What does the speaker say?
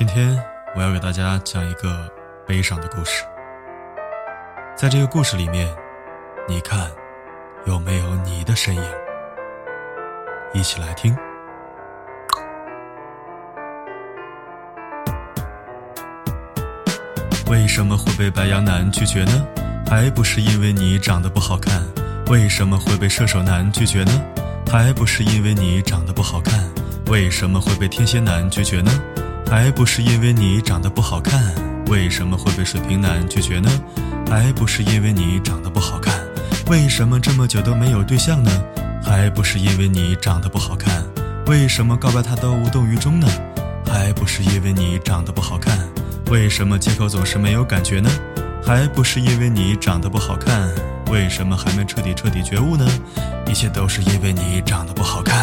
今天我要给大家讲一个悲伤的故事。在这个故事里面，你看有没有你的身影？一起来听。为什么会被白羊男拒绝呢？还不是因为你长得不好看。为什么会被射手男拒绝呢？还不是因为你长得不好看。为什么会被天蝎男拒绝呢？还不是因为你长得不好看。为什么会被水瓶男拒绝呢？还不是因为你长得不好看。为什么这么久都没有对象呢？还不是因为你长得不好看。为什么告白他都无动于衷呢？还不是因为你长得不好看。为什么借口总是没有感觉呢？还不是因为你长得不好看。为什么还没彻底彻底觉悟呢？一切都是因为你长得不好看。